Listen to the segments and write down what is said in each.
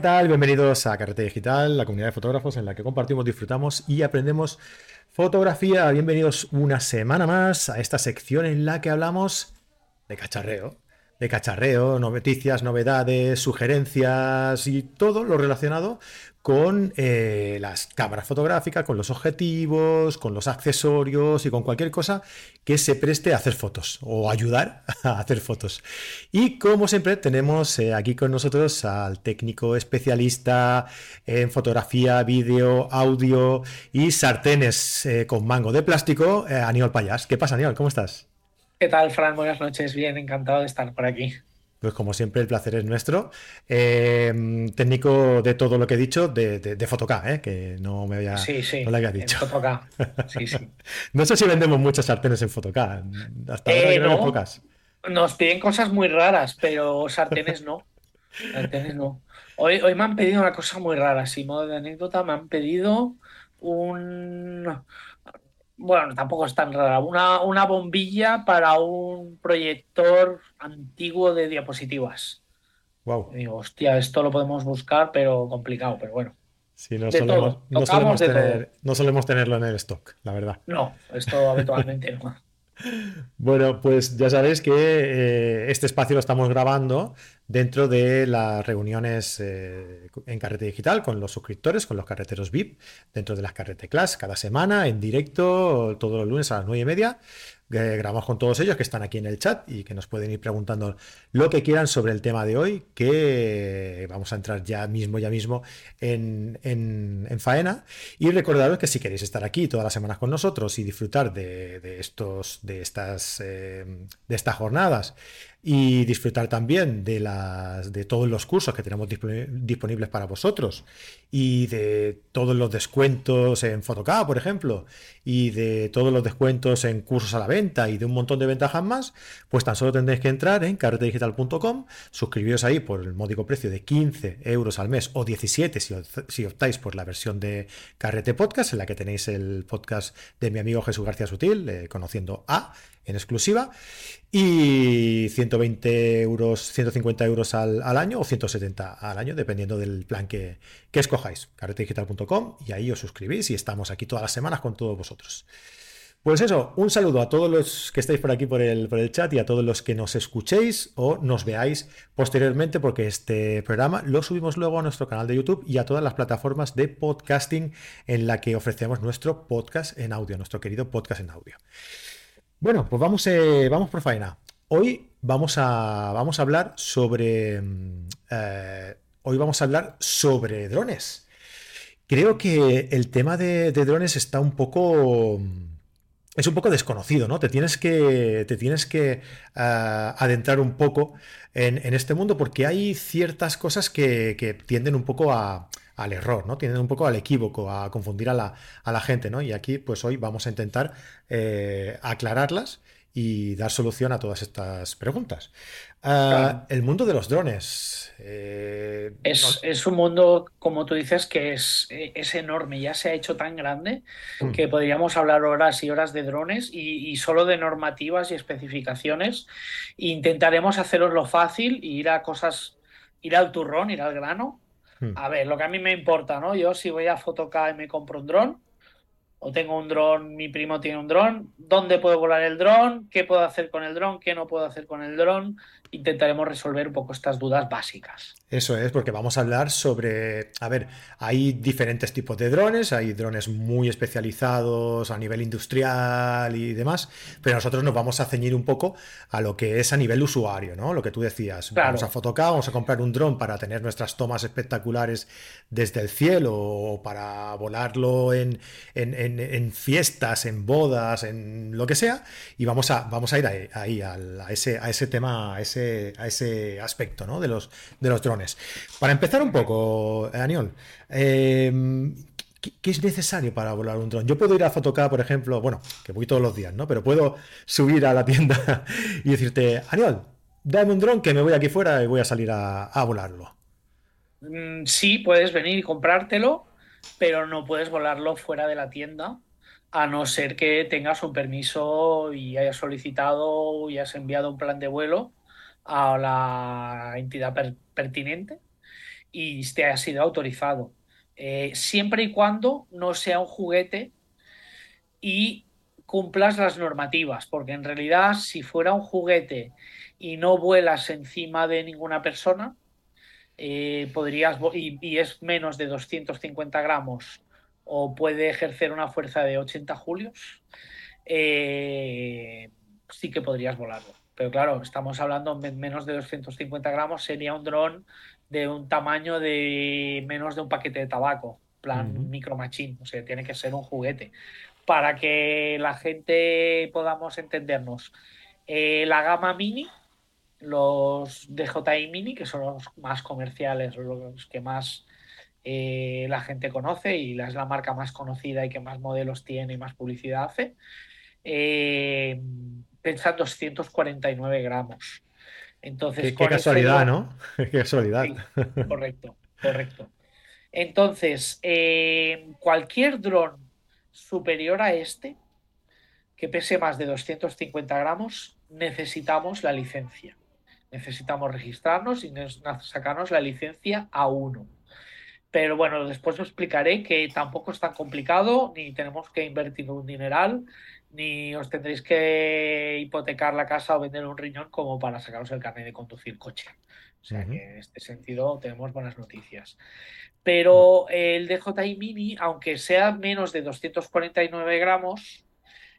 ¿qué tal? Bienvenidos a Carrete Digital, la comunidad de fotógrafos en la que compartimos, disfrutamos y aprendemos fotografía. Bienvenidos una semana más a esta sección en la que hablamos de cacharreo. De cacharreo, noticias, novedades, sugerencias y todo lo relacionado con eh, las cámaras fotográficas, con los objetivos, con los accesorios y con cualquier cosa que se preste a hacer fotos o ayudar a hacer fotos. Y como siempre tenemos eh, aquí con nosotros al técnico especialista en fotografía, vídeo, audio y sartenes eh, con mango de plástico, Aníbal Payas. ¿Qué pasa, Aníbal? ¿Cómo estás? ¿Qué tal, Fran? Buenas noches. Bien, encantado de estar por aquí. Pues como siempre, el placer es nuestro. Eh, técnico de todo lo que he dicho, de, de, de ¿eh? que no me había, sí, sí, no le había dicho. Sí, sí. no sé si vendemos muchas sartenes en Fotoca. Hasta ahora eh, pocas. Nos piden cosas muy raras, pero sartenes no. Sartenes no. Hoy, hoy me han pedido una cosa muy rara, sin modo de anécdota, me han pedido un bueno, tampoco es tan rara, una, una bombilla para un proyector antiguo de diapositivas. Wow. digo, hostia, esto lo podemos buscar, pero complicado, pero bueno. Sí, no, solemos, no, solemos tener, no, solemos tenerlo en el stock, la verdad. No, esto habitualmente no. Bueno, pues ya sabéis que eh, este espacio lo estamos grabando dentro de las reuniones eh, en Carrete Digital con los suscriptores, con los carreteros VIP, dentro de las Carrete Class, cada semana en directo, todos los lunes a las nueve y media grabamos con todos ellos que están aquí en el chat y que nos pueden ir preguntando lo que quieran sobre el tema de hoy, que vamos a entrar ya mismo, ya mismo en, faena. Y recordaros que si queréis estar aquí todas las semanas con nosotros y disfrutar de, estos, de, estas, eh, de estas jornadas y disfrutar también de, las, de todos los cursos que tenemos disponibles para vosotros y de todos los descuentos en Photocá, por ejemplo, y de todos los descuentos en cursos a la venta y de un montón de ventajas más, pues tan solo tendréis que entrar en carretedigital.com, suscribiros ahí por el módico precio de 15 euros al mes o 17 si, si optáis por la versión de Carrete Podcast, en la que tenéis el podcast de mi amigo Jesús García Sutil, eh, conociendo a en exclusiva y 120 euros, 150 euros al, año o 170 al año, dependiendo del plan que, que escojáis. carretedigital.com y ahí os suscribís y estamos aquí todas las semanas con todos vosotros. Pues eso, un saludo a todos los que estáis por aquí por el, por el chat y a todos los que nos escuchéis o nos veáis posteriormente, porque este programa lo subimos luego a nuestro canal de YouTube y a todas las plataformas de podcasting en la que ofrecemos nuestro podcast en audio, nuestro querido podcast en audio. Bueno, pues vamos, eh, vamos por faena. Hoy vamos a, vamos a hablar sobre. Mm, eh, hoy vamos a hablar sobre drones. Creo que el tema de, drones está un poco. Es un poco desconocido, ¿no? Te tienes que, te tienes que eh, adentrar un poco en, este mundo porque hay ciertas cosas que, que tienden un poco a, al error, ¿no? Tienen un poco al equívoco, a confundir a la, a la gente, ¿no? Y aquí, pues hoy vamos a intentar eh, aclararlas y dar solución a todas estas preguntas. Ah, el mundo de los drones. Eh, es, un mundo, como tú dices, que es, es enorme, ya se ha hecho tan grande mm. que podríamos hablar horas y horas de drones y, solo de normativas y especificaciones. Intentaremos haceroslo fácil y ir a cosas, ir al turrón, ir al grano. A ver, lo que a mí me importa, ¿no? Yo si voy a Photocá y me compro un dron, o tengo un dron, mi primo tiene un dron, ¿dónde puedo volar el dron? ¿Qué puedo hacer con el dron? ¿Qué no puedo hacer con el dron? Intentaremos resolver un poco estas dudas básicas. Eso es, porque vamos a hablar sobre, a ver, hay diferentes tipos de drones, hay drones muy especializados a nivel industrial y demás, pero nosotros nos vamos a ceñir un poco a lo que es a nivel usuario, ¿no? Lo que tú decías, vamos a Photocá, vamos a comprar un dron para tener nuestras tomas espectaculares desde el cielo o para volarlo en, en, fiestas, en bodas, en lo que sea, y vamos a, vamos a ir ahí, a, ese, a ese tema, a ese, a ese aspecto, ¿no? De los, de los drones. Para empezar un poco, Aniol, em, ¿qué, es necesario para volar un dron? Yo puedo ir a Photocá, por ejemplo, bueno, que voy todos los días, ¿no? Pero puedo subir a la tienda y decirte, Aniol, dame un dron que me voy aquí fuera y voy a salir a, volarlo. Mm, sí, puedes venir y comprártelo, pero no puedes volarlo fuera de la tienda a no ser que tengas un permiso y hayas solicitado y hayas enviado un plan de vuelo a la entidad pertinente y te ha sido autorizado. Eh, siempre y cuando no sea un juguete y cumplas las normativas, porque en realidad si fuera un juguete y no vuelas encima de ninguna persona, eh, podrías, y, es menos de 250 gramos o puede ejercer una fuerza de 80 julios, eh, sí que podrías volarlo. Pero claro, estamos hablando de menos de 250 gramos, sería un dron de un tamaño de menos de un paquete de tabaco, plan micro machine, o sea, tiene que ser un juguete. Para que la gente podamos entendernos, eh, la gama mini los DJI Mini, que son los más comerciales, los que más eh, la gente conoce y es la marca más conocida y que más modelos tiene y más publicidad hace, eh, pensan 249 gramos. Entonces, qué, casualidad, ¿no? Qué casualidad. correcto, correcto. Entonces, eh, cualquier dron superior a este, que pese más de 250 gramos, necesitamos la licencia necesitamos registrarnos y sacarnos la licencia A1. Pero bueno, después os explicaré que tampoco es tan complicado, ni tenemos que invertir un dineral, ni os tendréis que hipotecar la casa o vender un riñón como para sacaros el carnet de conducir coche. O sea que en este sentido tenemos buenas noticias. Pero el DJI Mini, aunque sea menos de 249 gramos,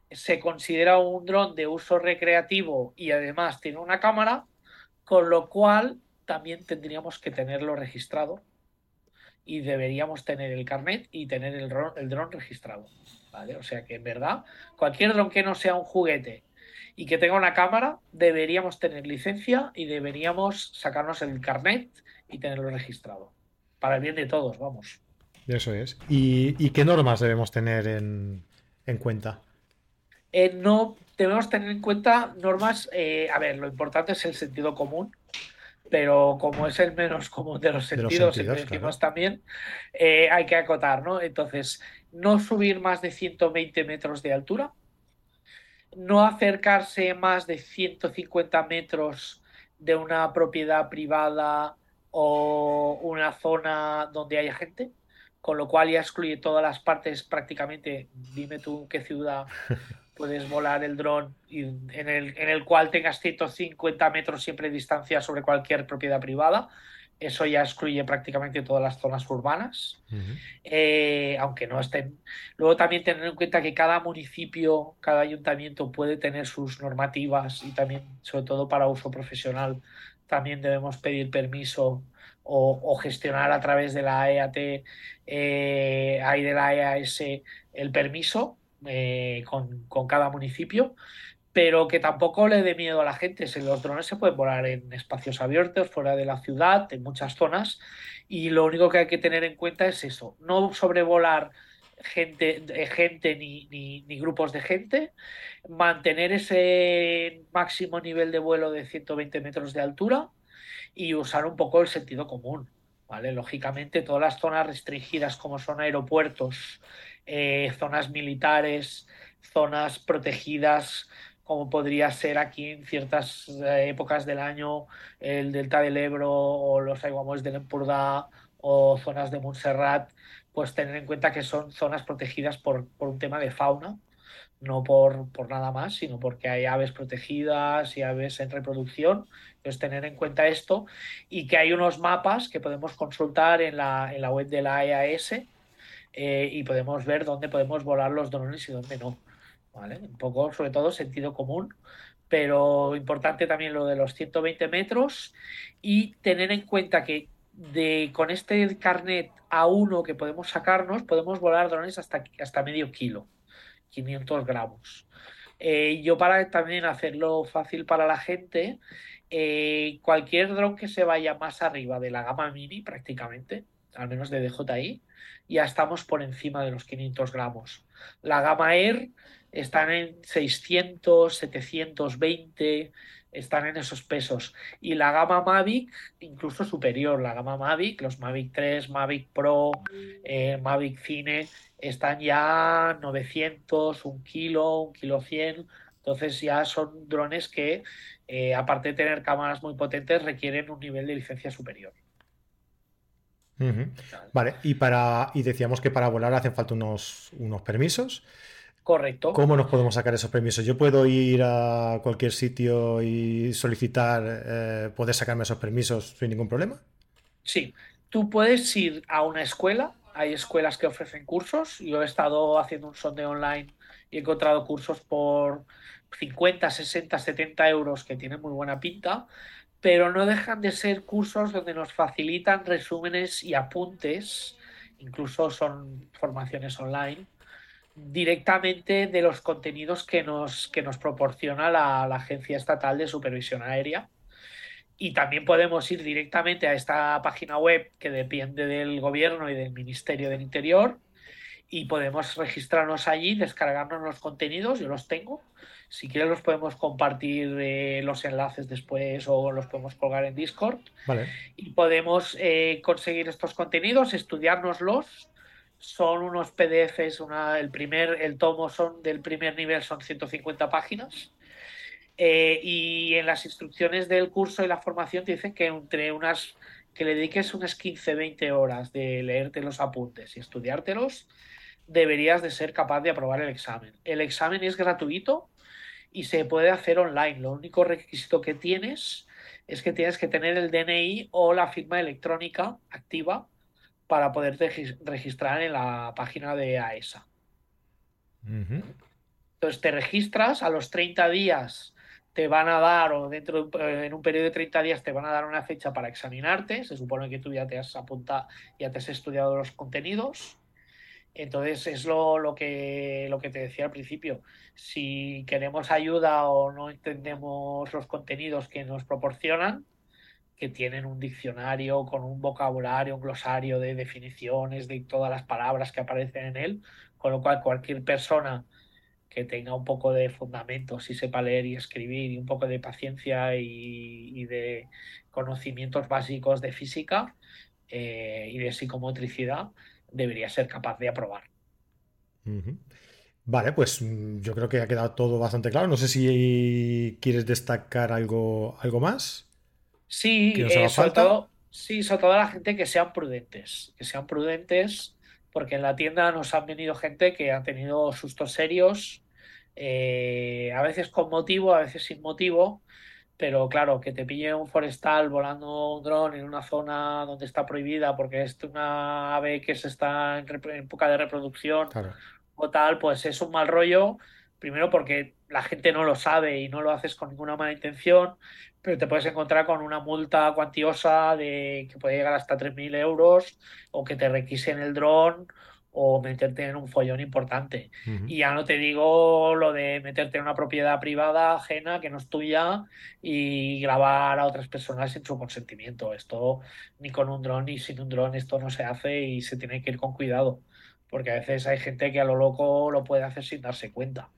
se considera un dron de uso recreativo y además tiene una cámara, con lo cual también tendríamos que tenerlo registrado y deberíamos tener el carnet y tener el, el dron registrado. ¿Vale? O sea que en verdad, cualquier dron que no sea un juguete y que tenga una cámara, deberíamos tener licencia y deberíamos sacarnos el carnet y tenerlo registrado. Para el bien de todos, vamos. Eso es. ¿Y, qué normas debemos tener en, cuenta? Eh, no debemos tener en cuenta normas, eh, a ver, lo importante es el sentido común, pero como es el menos común de los sentidos, decimos también, eh, hay que acotar, ¿no? Entonces, no subir más de 120 metros de altura, no acercarse más de 150 metros de una propiedad privada o una zona donde haya gente, con lo cual ya excluye todas las partes prácticamente, dime tú qué ciudad puedes volar el dron en el, en el cual tengas 150 metros siempre de distancia sobre cualquier propiedad privada. Eso ya excluye prácticamente todas las zonas urbanas, eh, aunque no estén. Luego también tener en cuenta que cada municipio, cada ayuntamiento puede tener sus normativas y también, sobre todo para uso profesional, también debemos pedir permiso o, gestionar a través de la EAT, eh, de la EAS el permiso eh, con, cada municipio, pero que tampoco le dé miedo a la gente. Los drones se pueden volar en espacios abiertos, fuera de la ciudad, en muchas zonas, y lo único que hay que tener en cuenta es eso, no sobrevolar gente, gente ni, ni, grupos de gente, mantener ese máximo nivel de vuelo de 120 metros de altura y usar un poco el sentido común. ¿vale? Lógicamente, todas las zonas restringidas como son aeropuertos, eh, zonas militares, zonas protegidas, como podría ser aquí en ciertas eh, épocas del año el delta del Ebro o los aiguamores del Empordà o zonas de Montserrat, pues tener en cuenta que son zonas protegidas por, un tema de fauna, no por, nada más, sino porque hay aves protegidas y aves en reproducción. Entonces, tener en cuenta esto y que hay unos mapas que podemos consultar en la, en la web de la EAS eh, y podemos ver dónde podemos volar los drones y dónde no. Un poco, sobre todo, sentido común, pero importante también lo de los 120 metros y tener en cuenta que con este carnet A1 que podemos sacarnos, podemos volar drones hasta, hasta medio kilo, 500 gramos. Eh, yo para también hacerlo fácil para la gente, eh, cualquier dron que se vaya más arriba de la gama mini prácticamente, al menos de DJI, ya estamos por encima de los 500 gramos. La gama Air están en 600, 720, están en esos pesos. Y la gama Mavic, incluso superior, la gama Mavic, los Mavic 3, Mavic Pro, eh, Mavic Cine, están ya 900, un kilo, un kilo 100. Entonces ya son drones que, eh, aparte de tener cámaras muy potentes, requieren un nivel de licencia superior. Vale, y para y decíamos que para volar hacen falta unos, unos permisos. Correcto. ¿Cómo nos podemos sacar esos permisos? ¿Yo puedo ir a cualquier sitio y solicitar eh, poder sacarme esos permisos sin ningún problema? Sí, tú puedes ir a una escuela. Hay escuelas que ofrecen cursos. Yo he estado haciendo un sondeo online y he encontrado cursos por 50, 60, 70 euros que tienen muy buena pinta, pero no dejan de ser cursos donde nos facilitan resúmenes y apuntes, incluso son formaciones online, directamente de los contenidos que nos, que nos proporciona la, Agencia Estatal de Supervisión Aérea. Y también podemos ir directamente a esta página web que depende del gobierno y del Ministerio del Interior y podemos registrarnos allí, descargarnos los contenidos, yo los tengo. Si quieres los podemos compartir eh, los enlaces después o los podemos colgar en Discord. Y podemos eh, conseguir estos contenidos, estudiárnoslos son unos PDFs, una, el primer, el tomo son del primer nivel, son 150 páginas. Eh, y en las instrucciones del curso y la formación te dicen que entre unas que le dediques unas 15-20 horas de leerte los apuntes y estudiártelos, deberías de ser capaz de aprobar el examen. El examen es gratuito y se puede hacer online. Lo único requisito que tienes es que tienes que tener el DNI o la firma electrónica activa para poderte registrar en la página de AESA. E Entonces te registras, a los 30 días te van a dar, o dentro de, en un periodo de 30 días te van a dar una fecha para examinarte. Se supone que tú ya te has apuntado, ya te has estudiado los contenidos. Entonces es lo, lo, que, lo que te decía al principio. Si queremos ayuda o no entendemos los contenidos que nos proporcionan, que tienen un diccionario con un vocabulario, un glosario de definiciones de todas las palabras que aparecen en él, con lo cual cualquier persona que tenga un poco de fundamentos y sepa leer y escribir y un poco de paciencia y, de conocimientos básicos de física eh, y de psicomotricidad, debería ser capaz de aprobar. Vale, pues mm, yo creo que ha quedado todo bastante claro. No sé si quieres destacar algo, algo más. Sí, eh, sobre todo, sí, sobre todo la gente que sean prudentes, que sean prudentes, porque en la tienda nos han venido gente que ha tenido sustos serios, eh, a veces con motivo, a veces sin motivo, pero claro, que te pille un forestal volando un dron en una zona donde está prohibida porque es una ave que se está en, época de reproducción o tal, pues es un mal rollo, primero porque la gente no lo sabe y no lo haces con ninguna mala intención, pero te puedes encontrar con una multa cuantiosa de que puede llegar hasta 3.000 euros o que te requisen el dron o meterte en un follón importante. Y ya no te digo lo de meterte en una propiedad privada ajena que no es tuya y grabar a otras personas sin su consentimiento. Esto ni con un dron ni sin un dron esto no se hace y se tiene que ir con cuidado. Porque a veces hay gente que a lo loco lo puede hacer sin darse cuenta.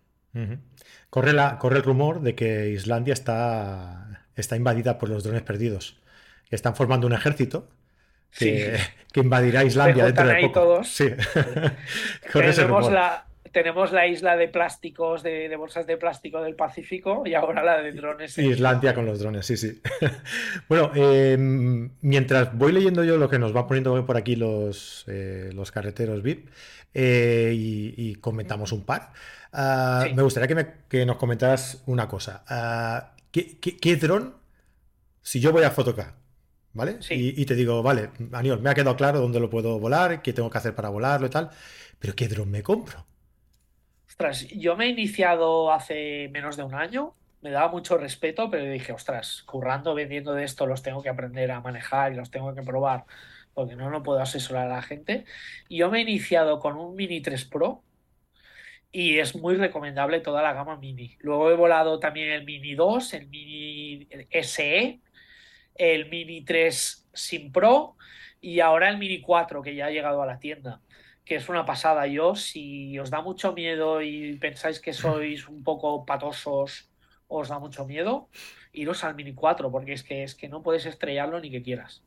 corre, la, corre el rumor de que Islandia está está invadida por los drones perdidos, que están formando un ejército que, invadirá Islandia dentro de poco. Todos. Sí. tenemos, la, tenemos la isla de plásticos, de, bolsas de plástico del Pacífico y ahora la de drones. Islandia con los drones, sí, sí. bueno, em, mientras voy leyendo yo lo que nos va poniendo por aquí los, eh, los carreteros VIP eh, y, comentamos un par, ah, me gustaría que, nos comentaras una cosa. Ah, ¿Qué, dron? Si yo voy a Photocard, ¿vale? Y, te digo, vale, Aniol, me ha quedado claro dónde lo puedo volar, qué tengo que hacer para volarlo y tal, pero ¿qué dron me compro? Ostras, yo me he iniciado hace menos de un año, me daba mucho respeto, pero dije, ostras, currando, vendiendo de esto, los tengo que aprender a manejar y los tengo que probar, porque no, no puedo asesorar a la gente. Y yo me he iniciado con un Mini 3 Pro, y es muy recomendable toda la gama Mini. Luego he volado también el Mini 2, el Mini SE, el Mini 3 Sin Pro y ahora el Mini 4 que ya ha llegado a la tienda, que es una pasada. Yo, si os da mucho miedo y pensáis que sois un poco patosos, os da mucho miedo, iros al Mini 4 porque es que, es que no puedes estrellarlo ni que quieras.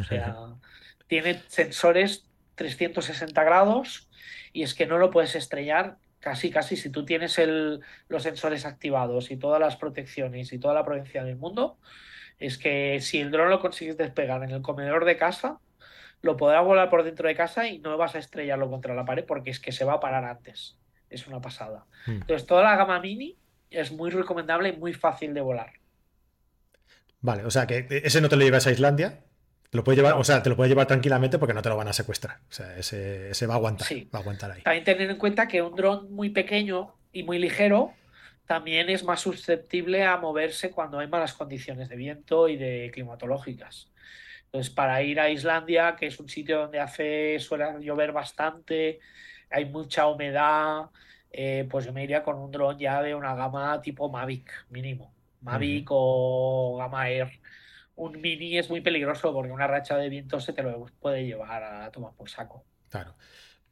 O sea, tiene sensores 360 grados y es que no lo puedes estrellar casi, casi, si tú tienes el, los sensores activados y todas las protecciones y toda la protection del mundo, es que si el dron lo consigues despegar en el comedor de casa, lo podrás volar por dentro de casa y no vas a estrellarlo contra la pared porque es que se va a parar antes. Es una pasada. Hmm. Entonces, toda la gama mini es muy recomendable y muy fácil de volar. Vale, o sea que ese no te lo llevas a Islandia. Te lo puedes llevar, o sea, te lo puedes llevar tranquilamente porque no te lo van a secuestrar. O sea, ese, va a aguantar. Va a aguantar ahí. También tener en cuenta que un dron muy pequeño y muy ligero también es más susceptible a moverse cuando hay malas condiciones de viento y de climatológicas. Entonces, para ir a Islandia, que es un sitio donde hace suele llover bastante, hay mucha humedad, eh, pues yo me iría con un dron ya de una gama tipo Mavic mínimo. Mavic o Gama Air. Un mini es muy peligroso porque una racha de viento se te lo puede llevar a tomar por saco. Claro.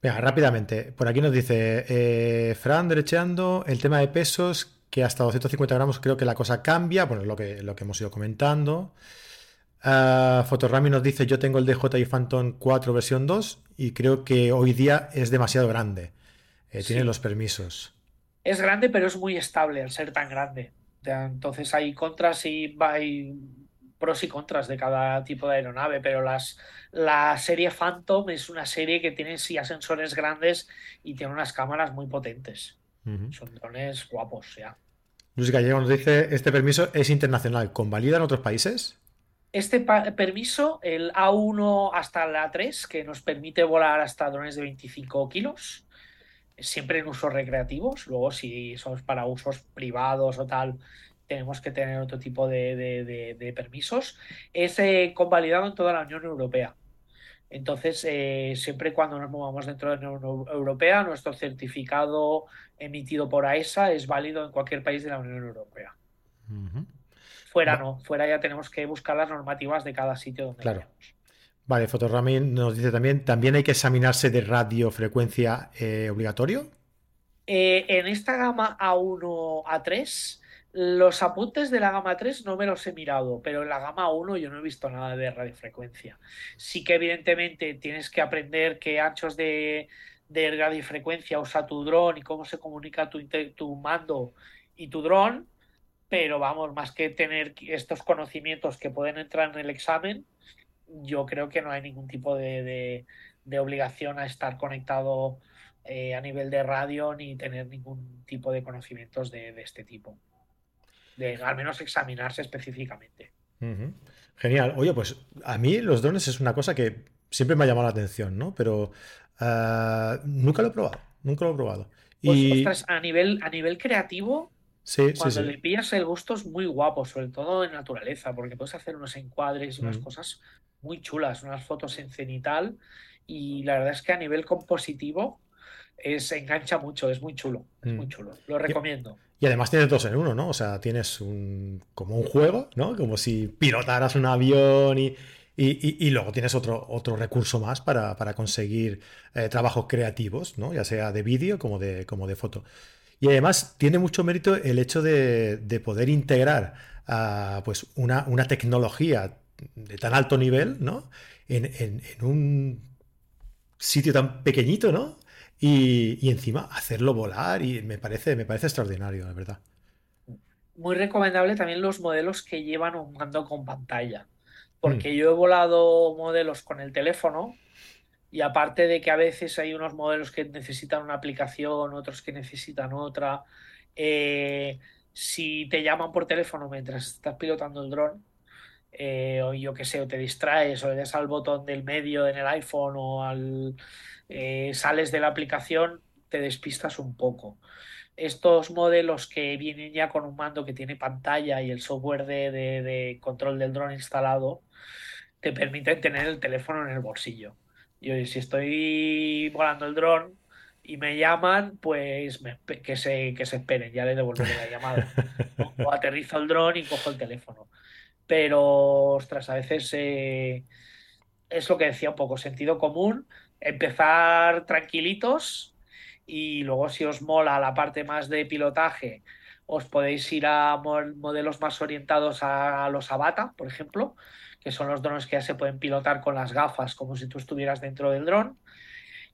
Venga, rápidamente. Por aquí nos dice eh, Fran, derecheando, el tema de pesos, que hasta 250 gramos creo que la cosa cambia. Bueno, lo que, lo que hemos ido comentando. Uh, Fotorami nos dice, yo tengo el DJI Phantom 4 versión 2 y creo que hoy día es demasiado grande. Eh, tiene los permisos. Es grande, pero es muy estable al ser tan grande. Entonces hay contras y hay pros y contras de cada tipo de aeronave, pero las, la serie Phantom es una serie que tiene sí ascensores grandes y tiene unas cámaras muy potentes. Son drones guapos, ya. Luis Gallego nos dice, este permiso es internacional, ¿convalida en otros países? Este permiso, el A1 hasta la A3, que nos permite volar hasta drones de 25 kilos, siempre en usos recreativos. Luego, si somos para usos privados o tal, tenemos que tener otro tipo de, permisos. Es eh, convalidado en toda la Unión Europea. Entonces, eh, siempre cuando nos movamos dentro de la Unión Europea, nuestro certificado emitido por AESA e es válido en cualquier país de la Unión Europea. Fuera no, fuera ya tenemos que buscar las normativas de cada sitio donde claro. Vale, Fotoramin nos dice también, ¿también hay que examinarse de radiofrecuencia eh, obligatorio? Eh, en esta gama A1, A3, los apuntes de la gama 3 no me los he mirado, pero en la gama 1 yo no he visto nada de radiofrecuencia. Sí que evidentemente tienes que aprender qué anchos de, radiofrecuencia usa tu dron y cómo se comunica tu, tu mando y tu dron, pero vamos, más que tener estos conocimientos que pueden entrar en el examen, yo creo que no hay ningún tipo de, obligación a estar conectado eh, a nivel de radio ni tener ningún tipo de conocimientos de, este tipo. De al menos examinarse específicamente. Genial. Oye, pues a mí los drones es una cosa que siempre me ha llamado la atención, ¿no? Pero ah, nunca lo he probado. Nunca lo he probado. Pues, y... a nivel, a nivel creativo, cuando le pillas el gusto es muy guapo, sobre todo en naturaleza, porque puedes hacer unos encuadres y unas cosas muy chulas, unas fotos en cenital y la verdad es que a nivel compositivo se engancha mucho, es muy chulo, es muy mm. chulo, lo recomiendo. Y, además tienes dos en uno, ¿no? O sea, tienes un como un juego, ¿no? Como si pilotaras un avión y, y, luego tienes otro, otro recurso más para, conseguir eh, trabajos creativos, ¿no? Ya sea de vídeo como de, como de foto. Y además tiene mucho mérito el hecho de, poder integrar pues una, una, tecnología de tan alto nivel, ¿no? En, un sitio tan pequeñito, ¿no? Y, encima hacerlo volar y me parece, me parece extraordinario, la verdad. Muy recomendable también los modelos que llevan un mando con pantalla. Porque mm. yo he volado modelos con el teléfono y aparte de que a veces hay unos modelos que necesitan una aplicación, otros que necesitan otra, eh, si te llaman por teléfono mientras estás pilotando el dron, eh, o yo qué sé, o te distraes o le das al botón del medio en el iPhone o al, eh, sales de la aplicación, te despistas un poco. Estos modelos que vienen ya con un mando que tiene pantalla y el software de, control del dron instalado, te permiten tener el teléfono en el bolsillo. Yo, si estoy volando el dron y me llaman, pues que, se, que se esperen, ya le devolveré la llamada. o aterrizo el dron y cojo el teléfono pero, ostras, a veces eh, es lo que decía un poco, sentido común, empezar tranquilitos y luego si os mola la parte más de pilotaje, os podéis ir a modelos más orientados a los Avata, por ejemplo, que son los drones que ya se pueden pilotar con las gafas como si tú estuvieras dentro del dron.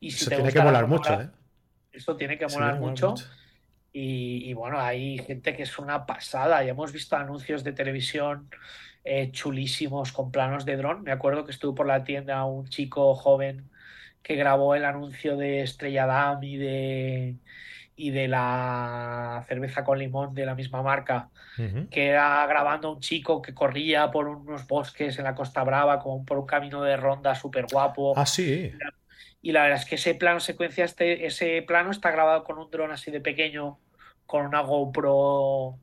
Y si Eso tiene que molar mucho, ¿eh? Esto tiene que molar mucho. Y, bueno, hay gente que es una pasada. Ya hemos visto anuncios de televisión eh, chulísimos con planos de dron. Me acuerdo que estuvo por la tienda un chico joven que grabó el anuncio de Estrella Damm y de, y de la cerveza con limón de la misma marca, que era grabando a un chico que corría por unos bosques en la Costa Brava, como por un camino de ronda súper guapo. Ah, sí. Y la verdad es que ese plano secuencia, este, ese plano está grabado con un dron así de pequeño, con una GoPro,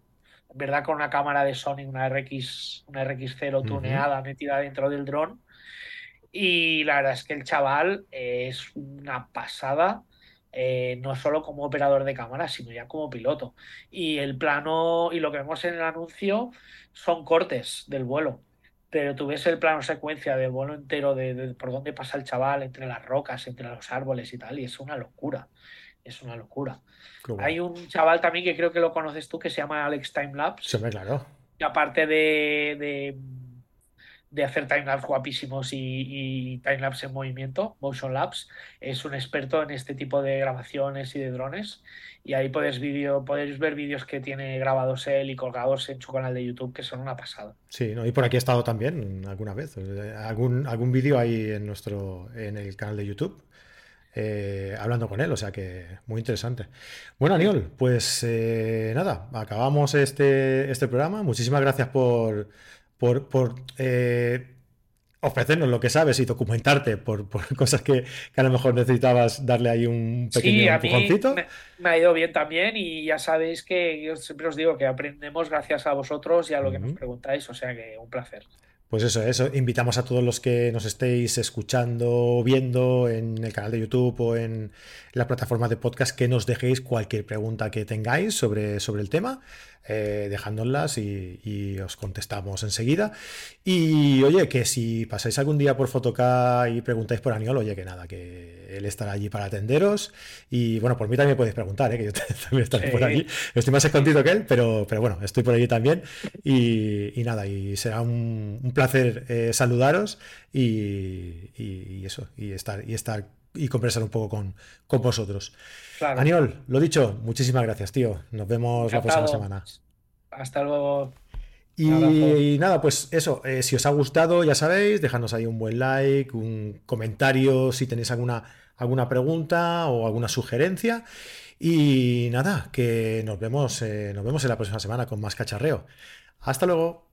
¿verdad? Con una cámara de Sony, una RX, una RX0 tuneada metida dentro del dron. Y la verdad es que el chaval es una pasada. Eh, no solo como operador de cámara, sino ya como piloto. Y el plano y lo que vemos en el anuncio son cortes del vuelo pero tú ves el plano secuencia del vuelo entero de, por dónde pasa el chaval, entre las rocas, entre los árboles y tal, y es una locura. Es una locura. Hay un chaval también que creo que lo conoces tú que se llama Alex Timelapse. Sí, claro. Y aparte de de hacer timelapse guapísimos y, y timelapse en movimiento, motion labs, es un experto en este tipo de grabaciones y de drones. Y ahí podéis, video, podéis ver vídeos que tiene grabados él y colgados en su canal de YouTube, que son una pasada. Sí, ¿no? y por aquí he estado también alguna vez. Algún, algún vídeo ahí en nuestro en el canal de YouTube. Eh, hablando con él, o sea que muy interesante. Bueno, Aniol, pues eh, nada, acabamos este, este programa. Muchísimas gracias por, por, por eh, ofrecernos lo que sabes y documentarte por, cosas que, a lo mejor necesitabas darle ahí un pequeño sí, empujoncito. me, ha ido bien también y ya sabéis que yo siempre os digo que aprendemos gracias a vosotros y a lo que nos preguntáis, o sea que un placer. Pues eso, eso. Invitamos a todos los que nos estéis escuchando o viendo en el canal de YouTube o en la plataforma de podcast que nos dejéis cualquier pregunta que tengáis sobre, sobre el tema eh, dejándolas y, os contestamos enseguida. Y oye, que si pasáis algún día por Fotoca y preguntáis por Aniol, oye, que nada, que él estará allí para atenderos. Y bueno, por mí también podéis preguntar, ¿eh? que yo también estaré por aquí. Estoy más escondido que él, pero, pero bueno, estoy por allí también. Y, nada, y será un, placer eh, saludaros y, eso, y estar, y estar y conversar un poco con, con vosotros. Aniol, lo dicho, muchísimas gracias, tío. Nos vemos la próxima semana. Hasta luego. Y, nada, pues eso, eh, si os ha gustado, ya sabéis, dejadnos ahí un buen like, un comentario si tenéis alguna, alguna pregunta o alguna sugerencia. Y nada, que nos vemos, eh, nos vemos en la próxima semana con más cacharreo. Hasta luego.